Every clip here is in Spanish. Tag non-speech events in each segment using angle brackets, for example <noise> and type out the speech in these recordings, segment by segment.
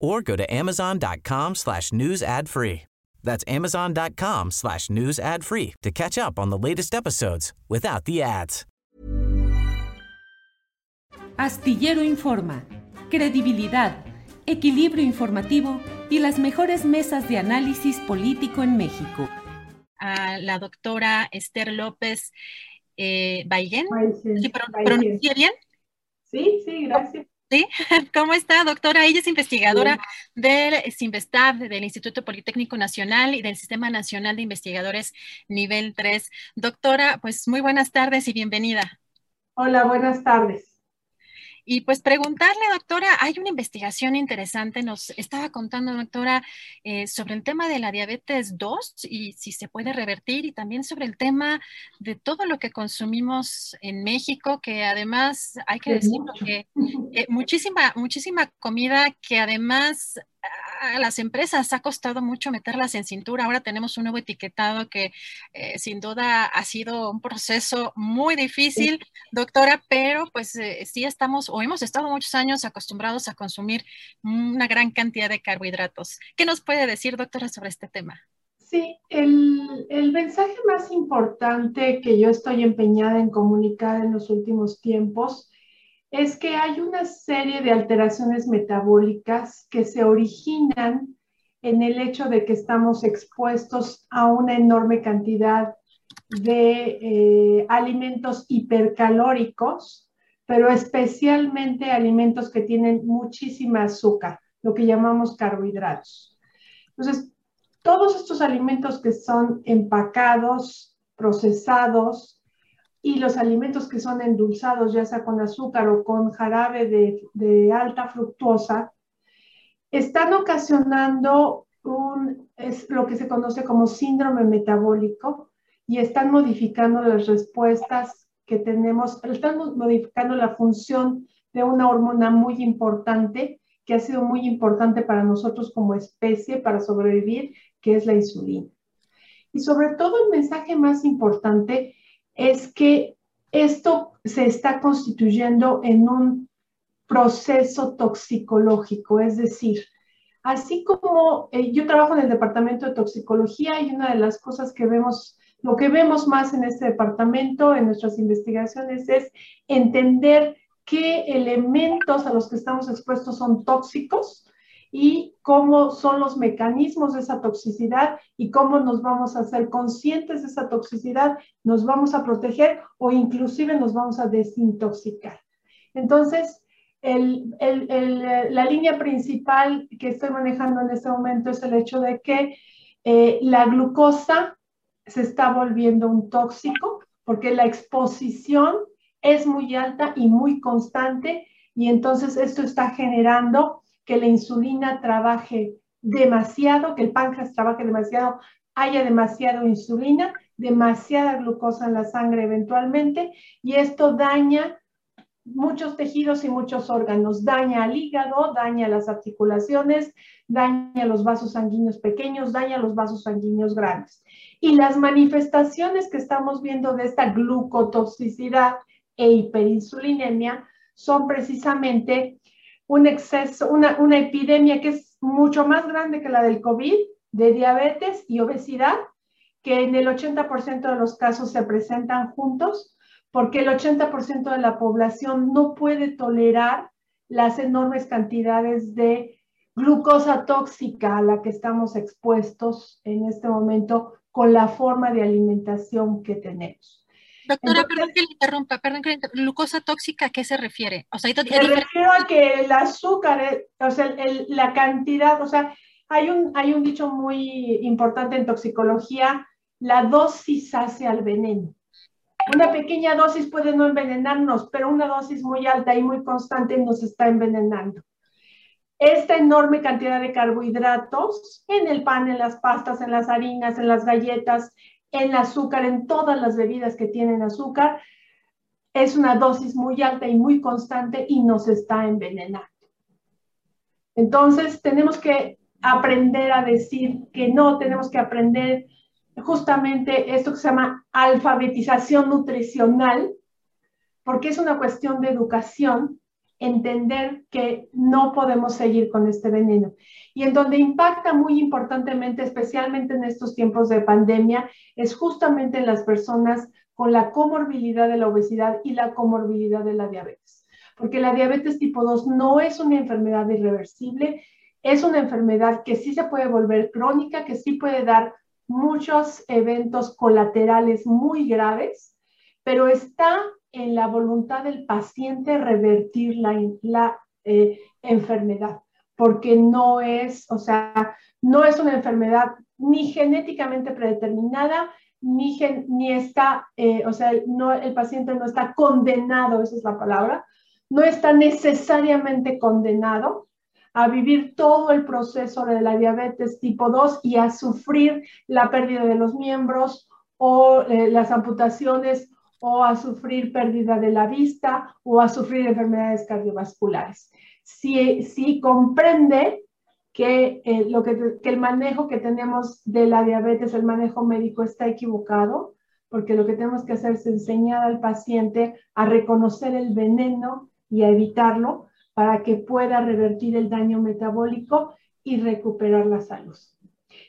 or go to amazon.com slash news ad free. That's amazon.com slash news ad free to catch up on the latest episodes without the ads. Astillero Informa. Credibilidad, equilibrio informativo y las mejores mesas de análisis político en México. A la doctora Esther López eh, Baigén. ¿Sí, ¿Pronuncié bien? Sí, sí, gracias. Sí, <laughs> ¿cómo está, doctora? Ella es investigadora del CIMBESTAB, del Instituto Politécnico Nacional y del Sistema Nacional de Investigadores Nivel 3. Doctora, pues muy buenas tardes y bienvenida. Hola, buenas tardes. Y pues preguntarle, doctora, hay una investigación interesante, nos estaba contando, doctora, eh, sobre el tema de la diabetes 2 y si se puede revertir y también sobre el tema de todo lo que consumimos en México, que además hay que decirlo que eh, muchísima, muchísima comida que además a las empresas ha costado mucho meterlas en cintura. Ahora tenemos un nuevo etiquetado que eh, sin duda ha sido un proceso muy difícil, doctora, pero pues eh, sí estamos o hemos estado muchos años acostumbrados a consumir una gran cantidad de carbohidratos. ¿Qué nos puede decir, doctora, sobre este tema? Sí, el, el mensaje más importante que yo estoy empeñada en comunicar en los últimos tiempos es que hay una serie de alteraciones metabólicas que se originan en el hecho de que estamos expuestos a una enorme cantidad de eh, alimentos hipercalóricos, pero especialmente alimentos que tienen muchísima azúcar, lo que llamamos carbohidratos. Entonces, todos estos alimentos que son empacados, procesados, y los alimentos que son endulzados, ya sea con azúcar o con jarabe de, alta fructuosa, están ocasionando un, es lo que se conoce como síndrome metabólico y están modificando las respuestas que tenemos, están modificando la función de una hormona muy importante que ha sido muy importante para nosotros como especie para sobrevivir, que es la insulina. Y sobre todo el mensaje más importante es que esto se está constituyendo en un proceso toxicológico, es decir, así como eh, yo trabajo en el departamento de toxicología y una de las cosas que vemos, lo que vemos más en este departamento, en nuestras investigaciones, es entender qué elementos a los que estamos expuestos son tóxicos y cómo son los mecanismos de esa toxicidad y cómo nos vamos a hacer conscientes de esa toxicidad, nos vamos a proteger o inclusive nos vamos a desintoxicar. Entonces, la línea principal que estoy manejando en este momento es el hecho de que eh, la glucosa se está volviendo un tóxico porque la exposición es muy alta y muy constante y entonces esto está generando que la insulina trabaje demasiado, que el páncreas trabaje demasiado, haya demasiada insulina, demasiada glucosa en la sangre eventualmente, y esto daña muchos tejidos y muchos órganos, daña al hígado, daña las articulaciones, daña los vasos sanguíneos pequeños, daña los vasos sanguíneos grandes. Y las manifestaciones que estamos viendo de esta glucotoxicidad e hiperinsulinemia son precisamente un exceso, una, una epidemia que es mucho más grande que la del COVID, de diabetes y obesidad, que en el 80% de los casos se presentan juntos, porque el 80% de la población no puede tolerar las enormes cantidades de glucosa tóxica a la que estamos expuestos en este momento con la forma de alimentación que tenemos. Doctora, perdón que le interrumpa, perdón que le interrumpa. ¿Glucosa tóxica a qué se refiere? O sea, me refiero a que el azúcar, o sea, la cantidad, o sea, hay un, hay un dicho muy importante en toxicología, la dosis hace al veneno. Una pequeña dosis puede no envenenarnos, pero una dosis muy alta y muy constante nos está envenenando. Esta enorme cantidad de carbohidratos en el pan, en las pastas, en las harinas, en las galletas, el azúcar, en todas las bebidas que tienen azúcar, es una dosis muy alta y muy constante y nos está envenenando. Entonces, tenemos que aprender a decir que no, tenemos que aprender justamente esto que se llama alfabetización nutricional, porque es una cuestión de educación, entender que no podemos seguir con este veneno. Y en donde impacta muy importantemente, especialmente en estos tiempos de pandemia, es justamente en las personas con la comorbilidad de la obesidad y la comorbilidad de la diabetes. Porque la diabetes tipo 2 no es una enfermedad irreversible, es una enfermedad que sí se puede volver crónica, que sí puede dar muchos eventos colaterales muy graves, pero está en la voluntad del paciente revertir la, eh, enfermedad, porque no es, o sea, no es una enfermedad ni genéticamente predeterminada, ni, ni está, eh, o sea, no, el paciente no está condenado, esa es la palabra, no está necesariamente condenado a vivir todo el proceso de la diabetes tipo 2 y a sufrir la pérdida de los miembros o eh, las amputaciones o a sufrir pérdida de la vista o a sufrir enfermedades cardiovasculares. Si, si comprende que, eh, lo que, que el manejo que tenemos de la diabetes, el manejo médico está equivocado, porque lo que tenemos que hacer es enseñar al paciente a reconocer el veneno y a evitarlo, para que pueda revertir el daño metabólico y recuperar la salud.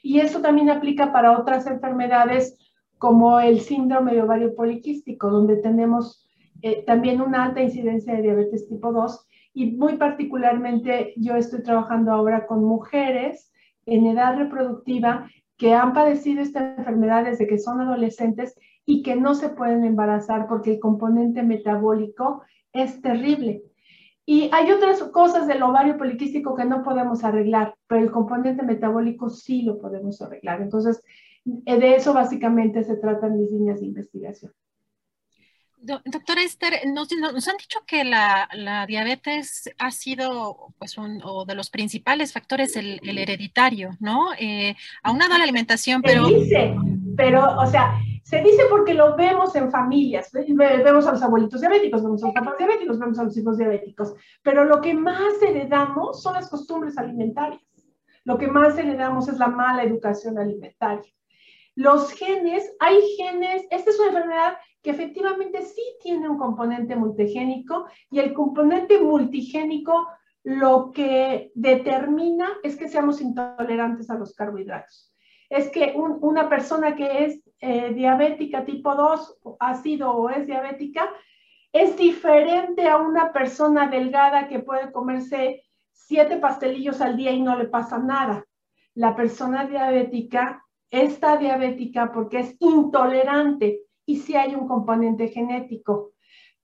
Y eso también aplica para otras enfermedades como el síndrome de ovario poliquístico, donde tenemos eh, también una alta incidencia de diabetes tipo 2 y muy particularmente yo estoy trabajando ahora con mujeres en edad reproductiva que han padecido esta enfermedad desde que son adolescentes y que no se pueden embarazar porque el componente metabólico es terrible. Y hay otras cosas del ovario poliquístico que no podemos arreglar, pero el componente metabólico sí lo podemos arreglar. Entonces, de eso básicamente se tratan mis líneas de investigación. Doctora Esther, nos, han dicho que la, diabetes ha sido pues, uno de los principales factores el, hereditario, ¿no? Eh, aunado a la alimentación, pero... Se dice, pero, o sea, se dice porque lo vemos en familias, vemos a los abuelitos diabéticos, vemos a los papás diabéticos, vemos a los hijos diabéticos, pero lo que más heredamos son las costumbres alimentarias. Lo que más heredamos es la mala educación alimentaria. Los genes, hay genes, esta es una enfermedad que efectivamente sí tiene un componente multigénico y el componente multigénico lo que determina es que seamos intolerantes a los carbohidratos. Es que una persona que es eh, diabética tipo 2 ha sido o es diabética, es diferente a una persona delgada que puede comerse siete pastelillos al día y no le pasa nada. La persona diabética está diabética porque es intolerante y si hay un componente genético,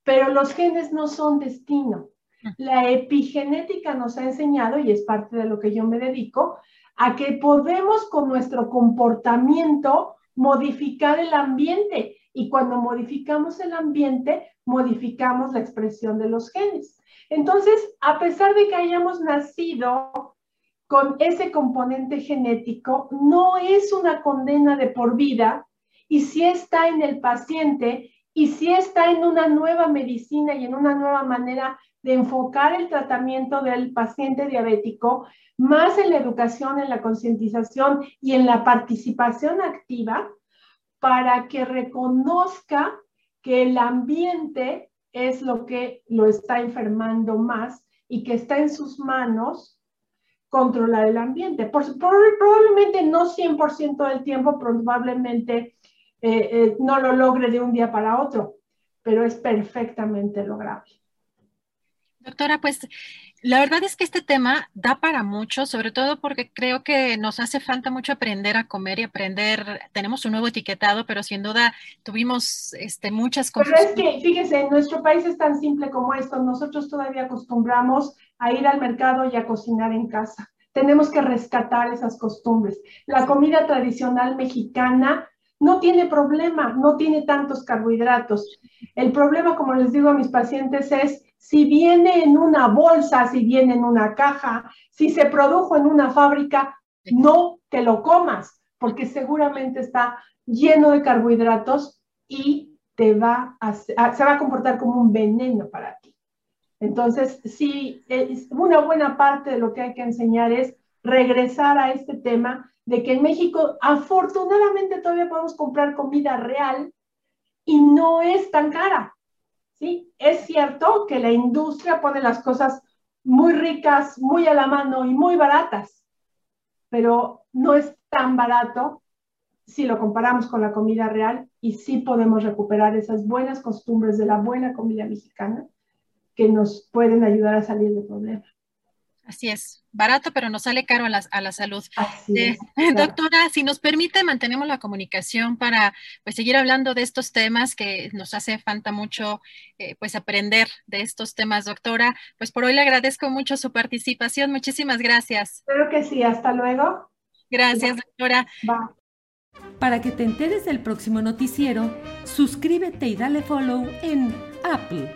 pero los genes no son destino. La epigenética nos ha enseñado, y es parte de lo que yo me dedico, a que podemos con nuestro comportamiento modificar el ambiente y cuando modificamos el ambiente, modificamos la expresión de los genes. Entonces, a pesar de que hayamos nacido con ese componente genético, no es una condena de por vida y si está en el paciente y si está en una nueva medicina y en una nueva manera de enfocar el tratamiento del paciente diabético, más en la educación, en la concientización y en la participación activa, para que reconozca que el ambiente es lo que lo está enfermando más y que está en sus manos controlar el ambiente. Por, probablemente no 100% del tiempo, probablemente eh, eh, no lo logre de un día para otro, pero es perfectamente lograble. Doctora, pues la verdad es que este tema da para mucho, sobre todo porque creo que nos hace falta mucho aprender a comer y aprender. Tenemos un nuevo etiquetado, pero sin duda tuvimos este, muchas cosas. Pero es que, fíjese, en nuestro país es tan simple como esto. Nosotros todavía acostumbramos a ir al mercado y a cocinar en casa. Tenemos que rescatar esas costumbres. La comida tradicional mexicana no tiene problema, no tiene tantos carbohidratos. El problema, como les digo a mis pacientes, es si viene en una bolsa, si viene en una caja, si se produjo en una fábrica, no te lo comas, porque seguramente está lleno de carbohidratos y te va a, se va a comportar como un veneno para ti. Entonces, sí, una buena parte de lo que hay que enseñar es regresar a este tema de que en México afortunadamente todavía podemos comprar comida real y no es tan cara. ¿sí? Es cierto que la industria pone las cosas muy ricas, muy a la mano y muy baratas, pero no es tan barato si lo comparamos con la comida real y sí podemos recuperar esas buenas costumbres de la buena comida mexicana que nos pueden ayudar a salir del problema. Así es, barato, pero nos sale caro a la, a la salud. Eh, <laughs> doctora, si nos permite, mantenemos la comunicación para pues, seguir hablando de estos temas que nos hace falta mucho eh, pues, aprender de estos temas, doctora. Pues por hoy le agradezco mucho su participación. Muchísimas gracias. Espero que sí. Hasta luego. Gracias, doctora. Para que te enteres del próximo noticiero, suscríbete y dale follow en Apple,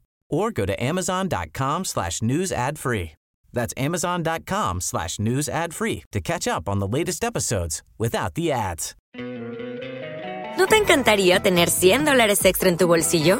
or go to amazon.com slash news ad free. That's amazon.com slash news ad free to catch up on the latest episodes without the ads. ¿No te encantaría tener 100 dólares extra en tu bolsillo?